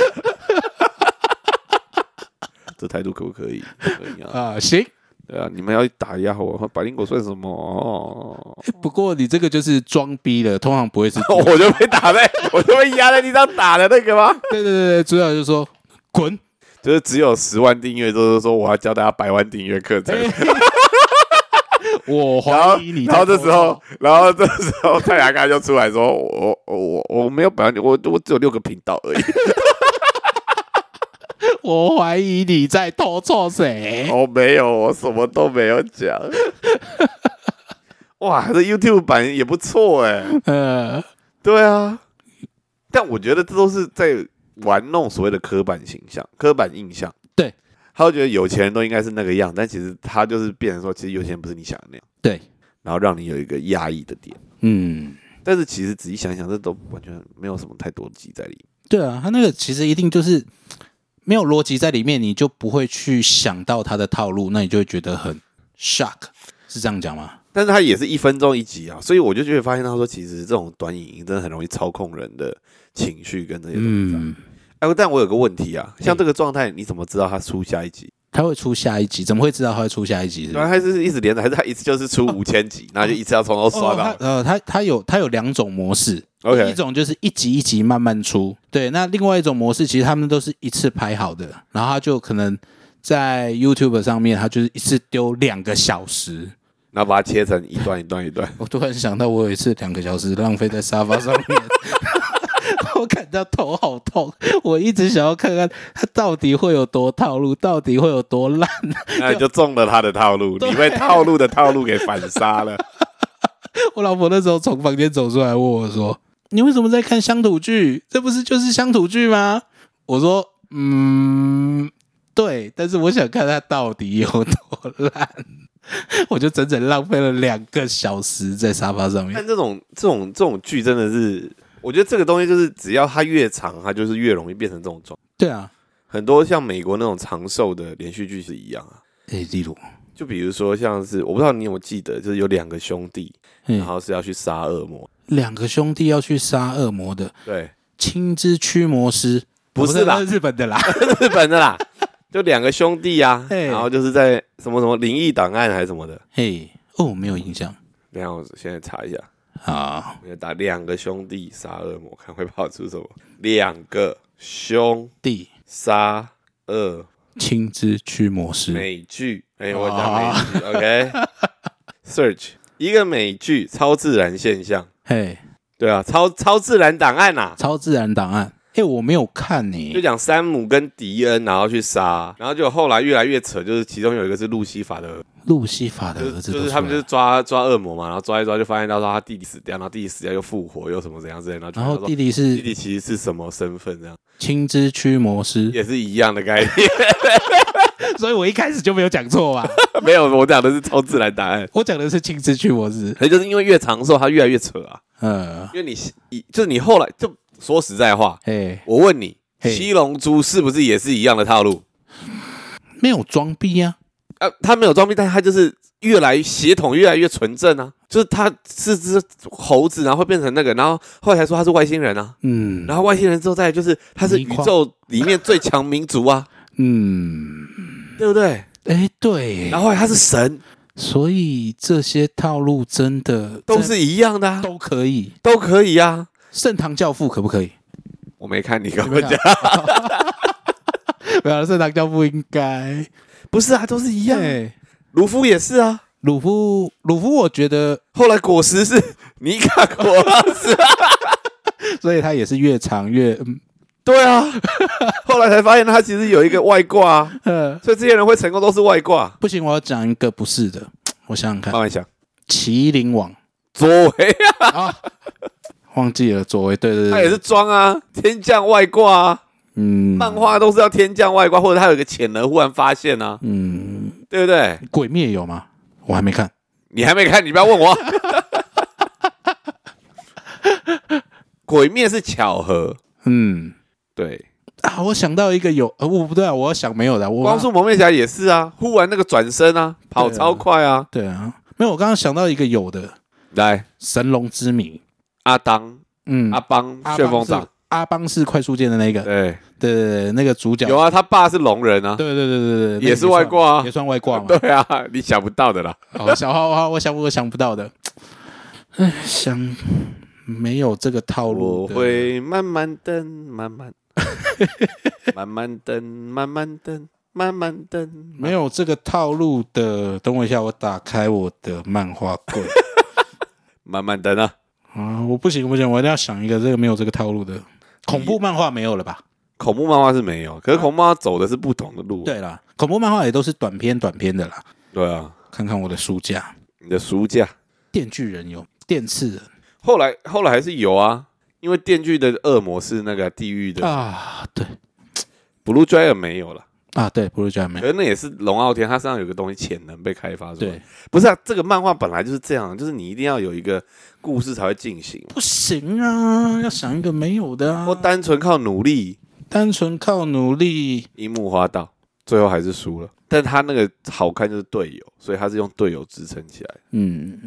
这态度可不可以？可以啊。啊，行。对啊，你们要打压我，百灵果算什么？哦，不过你这个就是装逼了，通常不会是。我就被打在，我就被压在地上打的那个吗？对对对对，主要就说滚！就是只有十万订阅，就是说我要教大家百万订阅课程。我怀疑你，然后这时候，，然后这时候太阳哥就出来说：“我我我我没有百万，我我只有六个频道而已，我怀疑你在偷错谁？我没有，我什么都没有讲。”哇，这 YouTube 版也不错哎。呃，对啊，但我觉得这都是在玩弄所谓的刻板形象、刻板印象。对，他会觉得有钱人都应该是那个样，但其实他就是变成说，其实有钱人不是你想的那样，对，然后让你有一个压抑的点。嗯，但是其实仔细想想，这都完全没有什么太多逻辑在里面。对啊，他那个其实一定就是没有逻辑在里面，你就不会去想到他的套路，那你就会觉得很 shock，是这样讲吗？但是他也是一分钟一集啊，所以我就觉得发现他说，其实这种短影音真的很容易操控人的情绪跟这些东西。嗯，哎、但我有个问题啊，像这个状态，你怎么知道他出下一集？他会出下一集，怎么会知道他会出下一集？是对啊，他是一直连着，还是他一次就是出五千集，然后就一次要从头刷哦，到他？呃，他他有他有两种模式，一 OK，一种就是一集一集慢慢出，对，那另外一种模式其实他们都是一次拍好的，然后他就可能在 YouTube 上面，他就是一次丢两个小时。然后把它切成一段一段一段。我突然想到，我有一次两个小时浪费在沙发上面，我感到头好痛。我一直想要看看他到底会有多套路，到底会有多烂。那你就中了他的套路，你被套路的套路给反杀了。我老婆那时候从房间走出来问我说：“你为什么在看乡土剧？这不是就是乡土剧吗？”我说：“嗯，对，但是我想看他到底有多烂。”我就整整浪费了两个小时在沙发上面。但这种这种这种剧真的是，我觉得这个东西就是只要它越长，它就是越容易变成这种状。对啊，很多像美国那种长寿的连续剧是一样啊。诶，例如，就比如说像是我不知道你有没有记得，就是有两个兄弟，然嗯，后是要去杀恶魔。两个兄弟要去杀恶魔的对，青之驱魔师，不是啦那日本的啦。日本的啦，就两个兄弟啊，嘿然后就是在什么什么灵异档案还是什么的。嘿，哦，没有印象等一下我现在查一下，啊。我要打两个兄弟杀恶魔，看会跑出什么？两个兄弟，杀恶。青之驱魔师，美剧，哎、我讲美剧、o k Search 一个美剧超自然现象，嘿，对啊，超超自然档案呐、超自然档案。哎，我没有看呢。就讲山姆跟迪恩，然后去杀，然后就后来越来越扯，就是其中有一个是路西法的儿路西法的儿子就是他们就是抓抓恶魔嘛，然后抓一抓就发现到说他弟弟死掉，然后弟弟死掉又复活又什么怎样之类的，然后然后弟弟是弟弟其实是什么身份这样，青之驱魔师，也是一样的概念。所以我一开始就没有讲错吧？没有，我讲的是超自然答案。我讲的是青之驱魔师。可是就是因为越长寿，他越来越扯啊。嗯，因为你你就是你后来就说实在话，哎，我问你，七龙珠是不是也是一样的套路？没有装逼啊。啊，他没有装逼，但他就是越来血统越来越纯正啊。就是他是只猴子，然后会变成那个，然后后来才说他是外星人啊。嗯然后外星人之后再来就是他是宇宙里面最强民族啊，嗯，对不对？哎，对然，后他是神，所以这些套路真的都是一样的、啊，都可以。都可以啊。盛唐教父可不可以？我没看你跟我讲，没有，盛唐教父应该。不是啊，都是一样。对，卢夫也是啊。鲁夫，鲁夫，我觉得，后来果实是尼卡果实，所以他也是越长越，嗯对啊。后来才发现他其实有一个外挂、啊，呃，所以这些人会成功都是外挂。不行，我要讲一个不是的。我想想看，慢慢想，麒麟王左为啊，啊，忘记了左为，对对对，他也是装啊，天降外挂啊，嗯，漫画都是要天降外挂，或者他有一个潜能忽然发现啊，嗯，对不对？鬼灭有吗？我还没看。你还没看，你不要问我。鬼灭是巧合，嗯。对，啊，我想到一个有，呃，我不对啊，我要想没有的，我光速蒙面侠也是啊，忽然那个转身啊，跑超快啊，对啊，没有，我刚刚想到一个有的。来，神龙之谜，阿当、嗯，阿邦、旋风掌，阿邦是快速键的那个，对，对对对，那个主角，有啊，他爸是龙人啊，对对对对对，也是外挂啊也算外挂嘛。对啊，你想不到的啦。好，小花花，我想我想不到的，哎，想没有这个套路我，会慢慢等，慢慢。慢慢等，慢慢等，慢慢等。没有这个套路的。等我一下，我打开我的漫画柜 慢慢等啊！啊！我不行不行，我一定要想一个这个没有这个套路的恐怖漫画没有了吧？恐怖漫画是没有，可是恐怖漫画走的是不同的路。对啦，恐怖漫画也都是短篇短篇的啦。对啊，看看我的书架，你的书架，电锯人有，电刺人后来后来还是有啊，因为电锯的恶魔是那个地狱的啊，对，Blue Dragon 没有了。啊，对，不是这样没可是那也是龙傲天，他身上有个东西潜能被开发出来。对，不是啊，这个漫画本来就是这样，就是你一定要有一个故事才会进行，不行啊，要想一个没有的啊。或，单纯靠努力，单纯靠努力，樱木花道最后还是输了。但他那个好看就是队友，所以他是用队友支撑起来。嗯。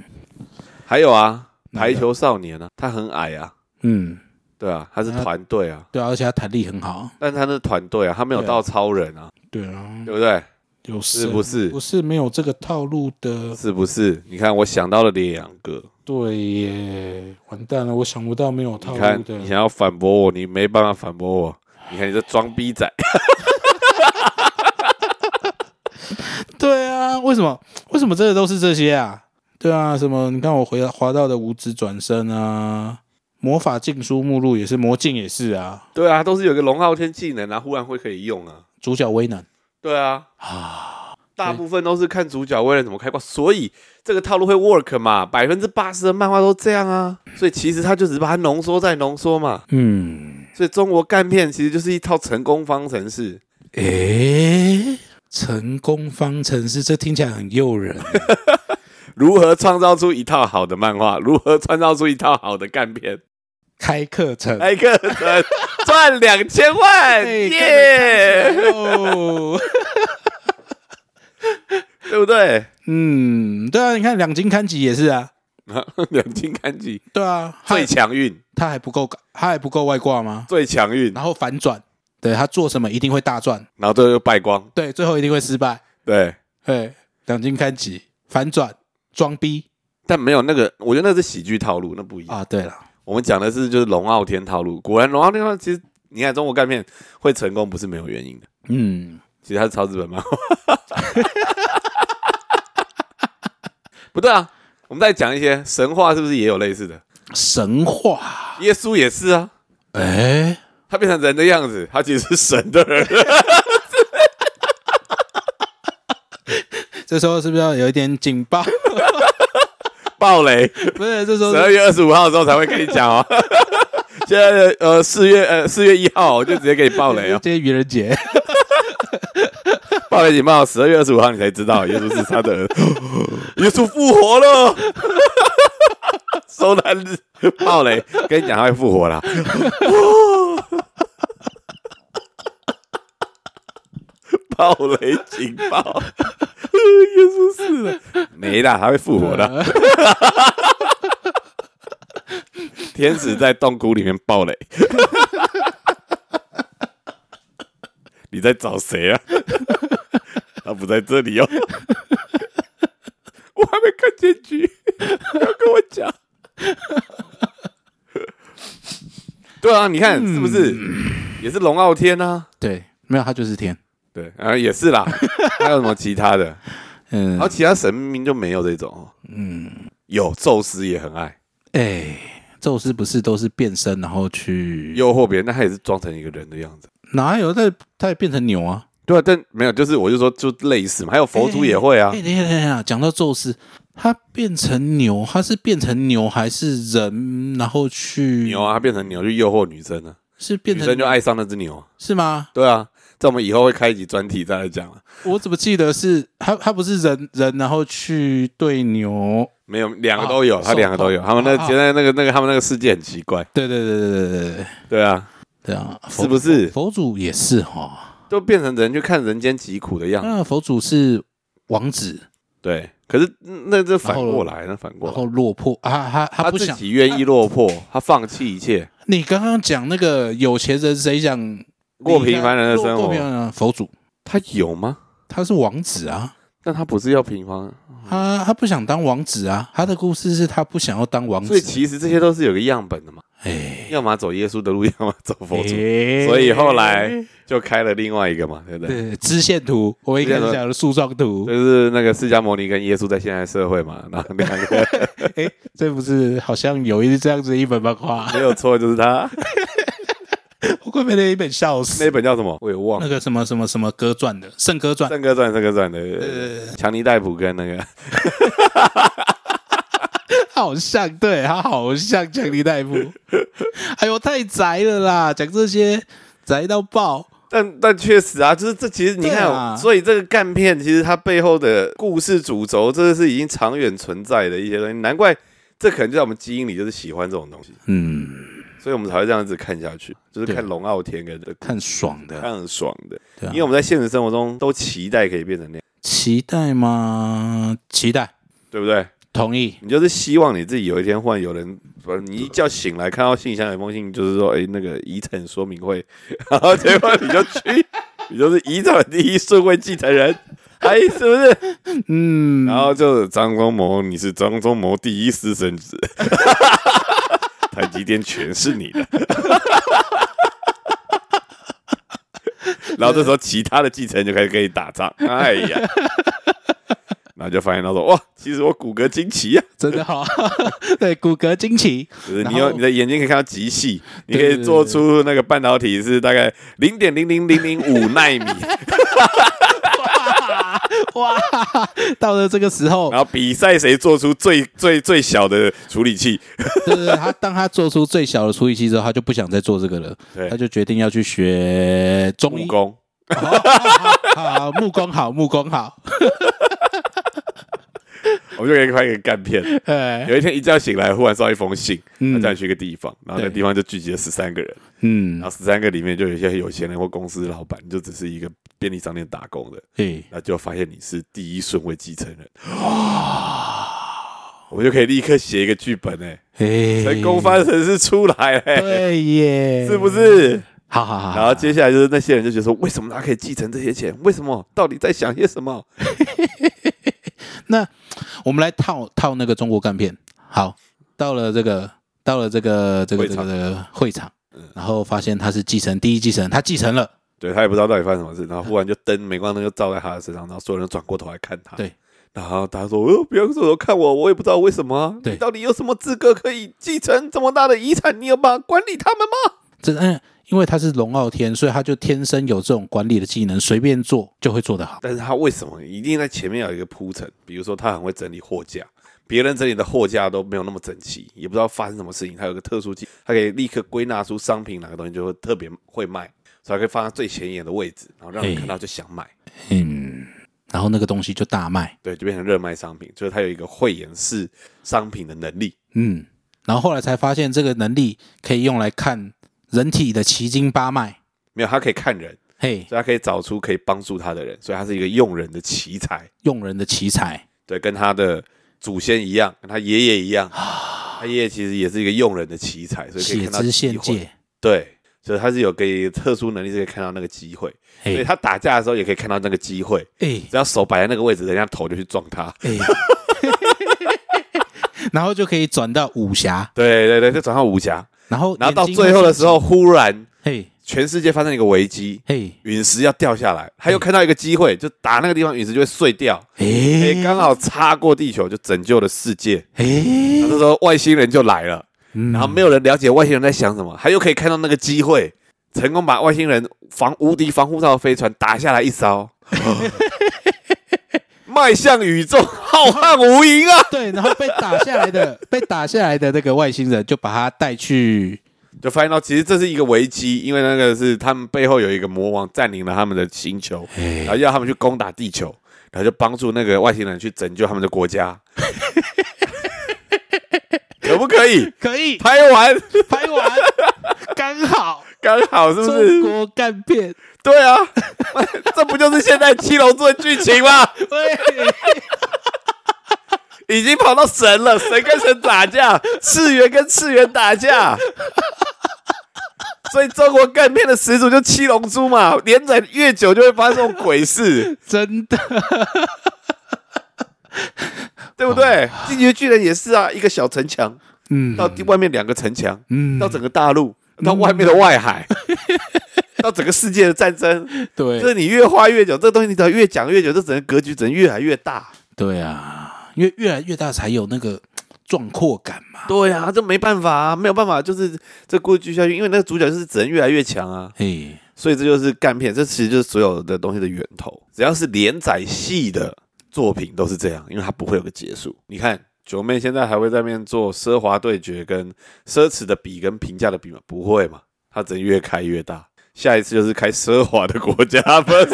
还有啊，排球少年啊，他很矮啊，嗯，对啊，他是他团队啊，对啊，而且他弹力很好，但他那团队啊，他没有到超人啊，对啊，对不对？有是不是？不是没有这个套路的，是不是？你看，我想到了两个，对耶，完蛋了，我想不到没有套你看路，的。你，想要反驳我，你没办法反驳我。你看你这装逼仔，对啊，为什么？为什么这个都是这些啊？对啊，什么？你看我回滑到的五指转身啊，魔法禁书目录也是，魔镜也是啊，对啊，都是有个龙傲天技能啊，忽然会可以用啊。主角威能对啊，啊，大部分都是看主角为了怎么开挂，所以这个套路会 work 嘛？百分之八十的漫画都这样啊，所以其实他就只是把它浓缩再浓缩嘛。嗯，所以中国干片其实就是一套成功方程式。诶，成功方程式，这听起来很诱人。如何创造出一套好的漫画？如何创造出一套好的干片？开课程，开课程赚两千万，哎耶！哦，对不对？嗯，对啊，你看两金刊集也是啊，两金刊集对啊，最强运，他还不够，他还不够外挂吗？最强运，然后反转，对他做什么一定会大赚，然后最后又败光。对，最后一定会失败。对，对，两金刊集反转装逼但没有那个，我觉得那是喜剧套路，那不一样。啊！对了，我们讲的是就是龙傲天套路。果然龙傲天套路其实你看中国干片会成功不是没有原因的，嗯，其实它是抄日本漫画。不对啊，我们再讲一些神话，是不是也有类似的？神话，耶稣也是啊，哎，他变成人的样子，他其实是神的人。这时候是不是要有一点警报？暴雷，不是，这时候十二月二十五号的时候才会跟你讲哦。现在的呃四月呃四月一号，我就直接给你暴雷哦。今天愚人节，暴雷警报，十二月二十五号你才知道耶稣是他的儿，耶稣复活了。收单子，暴雷，跟你讲他会复活啦。暴雷警报，耶稣死了，没啦，他会复活的。天使在洞窟里面爆雷，你在找谁啊？他不在这里哦，我还没看结局，不要跟我讲。对啊，你看是不是也是龙傲天啊？对，没有他就是天，对，啊也是啦。还有什么其他的？嗯然后其他神明就没有这种哦。嗯，有宙斯也很爱哎，宙斯不是都是变身然后去，诱惑别人，那他也是装成一个人的样子。哪有他他也变成牛啊？对啊，但没有，就是我就说就类似嘛。还有佛祖也会啊哎，，等一下等一下，讲到宙斯，他变成牛，他是变成牛还是人？然后去牛啊，他变成牛去诱惑女生啊，是变成女生就爱上那只牛啊。是吗？对啊，这我们以后会开一集专题再来讲了。我怎么记得是他他不是人人，然后去对牛？没有，两个都有，啊他两个都有。他们那啊现在那个那个他们那个世界很奇怪。对对对对对对对对啊，对啊，是不是佛祖也是哈？都变成人去看人间疾苦的样子。那佛祖是王子，对，可是嗯那这反过来，那反过来，然后落魄啊，他他他自。己愿意落魄，他放弃一切，你刚刚讲那个有钱人谁想过平凡人的生活。过平。凡人佛祖，他有吗？他是王子啊，但他不是要平凡，他他不想当王子啊，他的故事是他不想要当王子。所以其实这些都是有个样本的嘛。哎，要么走耶稣的路，要么走佛祖，哎。所以后来就开了另外一个嘛，对不对？对支线图，我一开始讲的树状图，就是那个释迦牟尼跟耶稣在现在社会嘛，然后两个。哎，这不是好像有一这样子一本漫画，没有错，就是他 我快被那一本笑死。那一本叫什么？我也忘了。那个什么什么什么歌传的《圣歌传》，圣歌传，圣歌传的强尼戴普跟那个 好像，对他好像强尼戴普。哎呦，太宅了啦！讲这些宅到爆。但但确实啊，就是这其实你看所以这个干片其实它背后的故事主轴，这个是已经长远存在的一些东西，难怪这可能就在我们基因里就是喜欢这种东西，嗯，所以我们才会这样子看下去，就是看对龙傲天跟看爽的，看很爽的，对啊因为我们在现实生活中都期待可以变成那样，期待吗？期待，对不对？同意。你就是希望你自己有一天忽然有人，不，你一觉醒来看到信箱有一封信，就是说，哎、那个遗产说明会，然后结果你就去，你就是遗产第一顺位继承人，哎，是不是？嗯，然后就是张忠谋，你是张忠谋第一私生子，台积电全是你的。然后这时候其他的继承人就开始跟你打仗，哎呀，然后就发现他说，哇，其实我骨骼惊奇呀、真的好，对，骨骼惊奇，就是你然后有你的眼睛可以看到极细，你可以做出那个半导体是大概零点零零零零五纳米，哇！到了这个时候然，后比赛谁做出最最最小的处理器，对对对，他当他做出最小的处理器之后，他就不想再做这个了，对他就决定要去学中医。木工。好好好好，木工好，木工好。我们就可以拍一个干片。哎，有一天一觉醒来，忽然收到一封信，他嗯叫你去一个地方，然后那对地方就聚集了十三个人，嗯然，后十三个里面就有一些有钱人或公司老板，你就只是一个便利商店打工的，哎，然后就发现你是第一顺位继承人，我们就可以立刻写一个剧本哎、哎，成功方程式出来哎、对耶，是不？是？好好好，然后接下来就是那些人就觉得说，为什么他可以继承这些钱？为什么？到底在想些什么？那我们来套套那个中国干片。好，到了这个，到了这个这个会场这个这个会场嗯，然后发现他是继承第一继承人，他继承了。对他也不知道到底发生什么事，然后忽然就灯镁光灯就照在他的身上，然后所有人转过头来看他。对，然后他说：“哦，不要转头看我，我也不知道为什么、啊。对你到底有什么资格可以继承这么大的遗产？你有办法管理他们吗这嗯，因为他是龙傲天，所以他就天生有这种管理的技能，随便做就会做得好？”。但是他为什么一定在前面有一个铺陈？比如说他很会整理货架，别人整理的货架都没有那么整齐，也不知道发生什么事情。他有个特殊技，他可以立刻归纳出商品哪个东西就会特别会卖，所以他可以放在最显眼的位置，然后让人看到就想买。嗯，然后那个东西就大卖。对，就变成热卖商品，就是他有一个慧眼识商品的能力。嗯，然后后来才发现这个能力可以用来看人体的奇经八脉。没有，他可以看人，嘿，所以他可以找出可以帮助他的人，所以他是一个用人的奇才。用人的奇才。对，跟他的祖先一样，跟他爷爷一样，他爷爷其实也是一个用人的奇才，所以可以血看到机会。界。对，所以他是有给特殊能力，是可以看到那个机会。所以嘿，他打架的时候也可以看到那个机会，哎只要手摆在那个位置，人家头就去撞他。哎，然后就可以转到武侠，对对对，就转到武侠，然后然后到最后的时候，忽然嘿。全世界发生一个危机，嘿。陨石要掉下来，他又看到一个机会，就打那个地方，陨石就会碎掉，哎，哎刚好擦过地球，就拯救了世界。哎，那这时候外星人就来了，嗯。然后没有人了解外星人在想什么，他又可以看到那个机会，成功把外星人防无敌防护罩的飞船打下来一艘，迈向宇宙浩瀚无垠啊！对，然后被打下来的 被打下来的那个外星人就把他带去，就发现到其实这是一个危机，因为那个是他们背后有一个魔王占领了他们的星球，然后要他们去攻打地球，然后就帮助那个外星人去拯救他们的国家，可不可以？可以。拍完。拍完，刚好刚好是不中是？国干片，对啊，这不就是现在七龙珠的剧情吗？对，已经跑到神了，神跟神打架，次元跟次元打架。所以中国干片的始祖就七龙珠嘛，连载越久就会发生这种鬼事，真的，对不对？进击的巨人也是啊，一个小城墙，嗯到外面两个城墙，嗯到整个大陆，到外面的外海，到整个世界的战争，对这是你越画越久，这个东西你只要越讲越久，这整个格局只能越来越大。对啊，因为越来越大才有那个壮阔感嘛。对啊，这没办法啊，没有办法，就是这故事继续下去，因为那个主角就是只能越来越强啊。嘿，所以这就是干片，这其实就是所有的东西的源头。只要是连载系的作品都是这样，因为它不会有个结束。你看九妹现在还会在那边做奢华对决跟奢侈的比跟平价的比吗？不会嘛，它只能越开越大。下一次就是开奢华的国家，不 是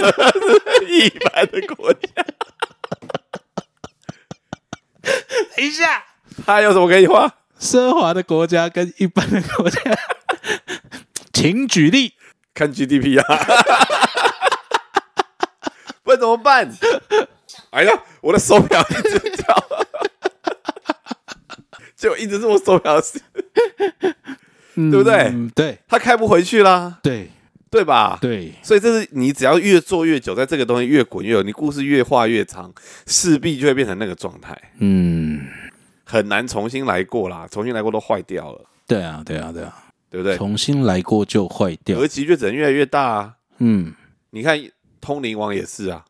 一般的国家。等一下，他有什么可以画？奢华的国家跟一般的国家，请举例。看 GDP 啊，不然怎么办？哎呀，我的手表一直跳，就一直这么手表的事，对不对？嗯对。他开不回去啦，对。对吧？对，所以这是你只要越做越久，在这个东西越滚越有，你故事越画越长，势必就会变成那个状态，嗯，很难重新来过啦，重新来过都坏掉了，对啊对啊对啊，对不对？重新来过就坏掉。格。局就只能越来越大啊！嗯，你看通灵王也是啊，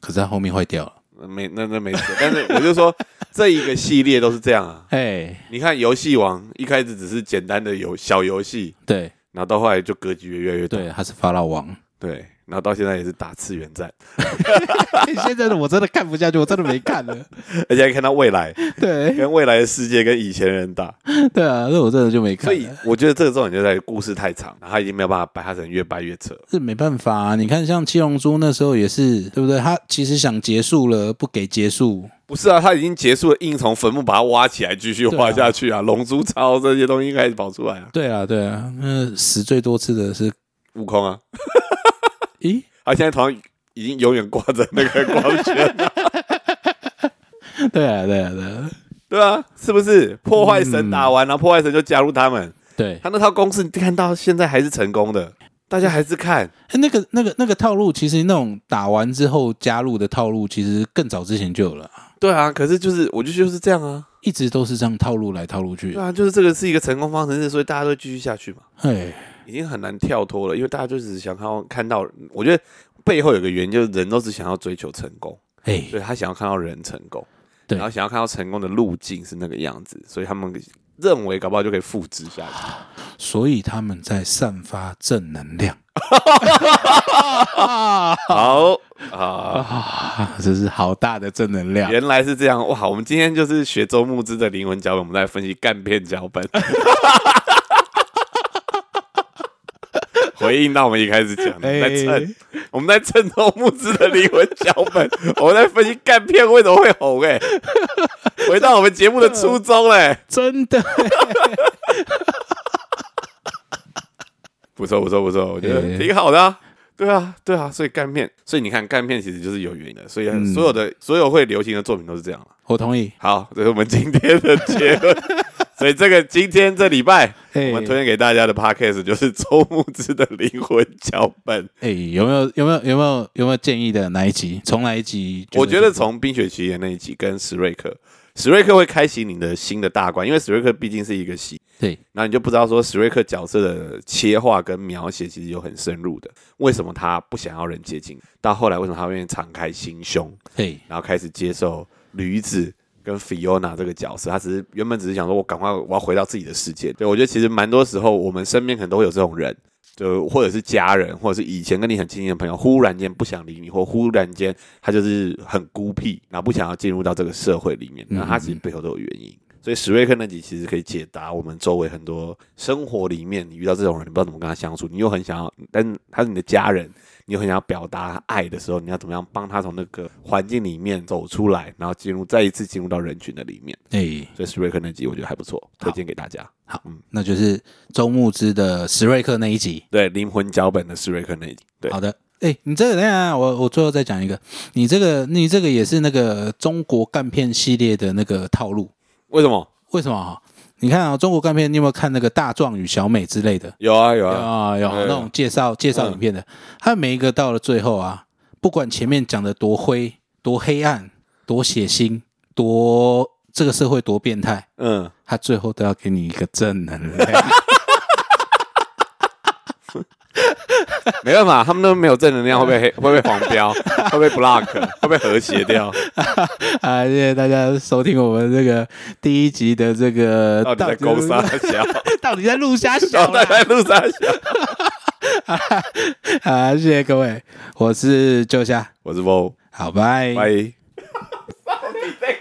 可是他后面坏掉了。没那那没错，但是我就说这一个系列都是这样啊。哎，你看游戏王一开始只是简单的游小游戏，对然后到后来就格局越来越大，对，他是法老王。对，然后到现在也是打次元战，现在的我真的看不下去，我真的没看了。而且还看到未来 对跟未来的世界跟以前人打，对啊，那我真的就没看所。以我觉得这个重点就在于故事太长，然后他已经没有办法把它成越掰越扯。这没办法啊！你看，像七龙珠那时候也是，对不对？他其实想结束了，不给结束。不是啊，他已经结束了，硬从坟墓把它挖起来继续画下去啊，龙珠超这些东西开始跑出来啊，对啊，对啊，那死最多次的是，悟空啊，咦？他现在头上已经永远挂着那个光圈了，对啊，对啊，对啊，对啊，是不是？破坏神打完，然后破坏神就加入他们，对。他那套公式看到现在还是成功的，大家还是看。哎那个、那个、那个套路，其实那种打完之后加入的套路，其实更早之前就有了啊，对啊，可是就是我就就是这样啊，一直都是这样套路来套路去对。啊，就是这个是一个成功方程式，所以大家都继续下去嘛，哎，已经很难跳脱了，因为大家就只是想看到看到，我觉得背后有个原因，就是人都只想要追求成功，哎，所以他想要看到人成功，对然后想要看到成功的路径是那个样子，所以他们认为搞不好就可以复制下去。所以他们在散发正能量 好啊。啊，这是好大的正能量。原来是这样哇！我们今天就是学周牧之的灵魂脚本，我们在分析干片脚本，回应到我们一开始讲的，哎在蹭我们在蹭周牧之的灵魂脚本，我们在分析干片为什么会红哎、回到我们节目的初衷嘞、真的，不错不错不错，我觉得哎挺好的啊。对啊，对啊，所以干片，所以你看干片其实就是有原因的，所以嗯所有的、所有会流行的作品都是这样了。我同意。好，这是我们今天的结论。所以这个今天这礼拜，哎我们推荐给大家的 podcast 就是 周牧之的灵魂脚本。哎，有没有有没有有没有有没有建议的哪一集？从哪一集？我觉得从《冰雪奇缘》那一集跟史瑞克，史瑞克会开启你的新的大关，因为史瑞克毕竟是一个戏，对，然后你就不知道说史瑞克角色的切画跟描写其实有很深入的。为什么他不想要人接近？到后来为什么他愿意敞开心胸，对然后开始接受驴子跟 Fiona 这个角色，他只是原本只是想说，我赶快我要回到自己的世界。对我觉得其实蛮多时候我们身边可能都会有这种人，就或者是家人，或者是以前跟你很亲近的朋友，忽然间不想理你，或忽然间他就是很孤僻，然后不想要进入到这个社会里面，那他其实背后都有原因。所以史瑞克那集其实可以解答我们周围很多生活里面你遇到这种人，你不知道怎么跟他相处，你又很想要，但是他是你的家人，你很想要表达爱的时候，你要怎么样帮他从那个环境里面走出来，然后进入再一次进入到人群的里面。哎，所以史瑞克那集我觉得还不错，推荐给大家。好，嗯那就是周牧之的史瑞克那一集。对，灵魂脚本的史瑞克那一集，对，好的，哎，你这个等一下，我我最后再讲一个，你这个你这个也是那个中国干片系列的那个套路，为什么？为什么啊？你看啊，中国干片，你有没有看那个大壮与小美之类的？有啊有有啊，啊有啊有那种介绍介绍嗯影片的，他每一个到了最后啊，不管前面讲的多灰、多黑暗、多血腥、多这个社会多变态，嗯，他最后都要给你一个正能量。没办法，他们都没有正能量，会被黑，会被黄标，会被 block，会被和谐掉。啊，谢谢大家收听我们这个第一集的这个到底在勾啥小？到底在录虾小到底在录啥小？啊！谢谢各位，我是旧夏，我是 Vo，好拜。拜。到底在勾啥？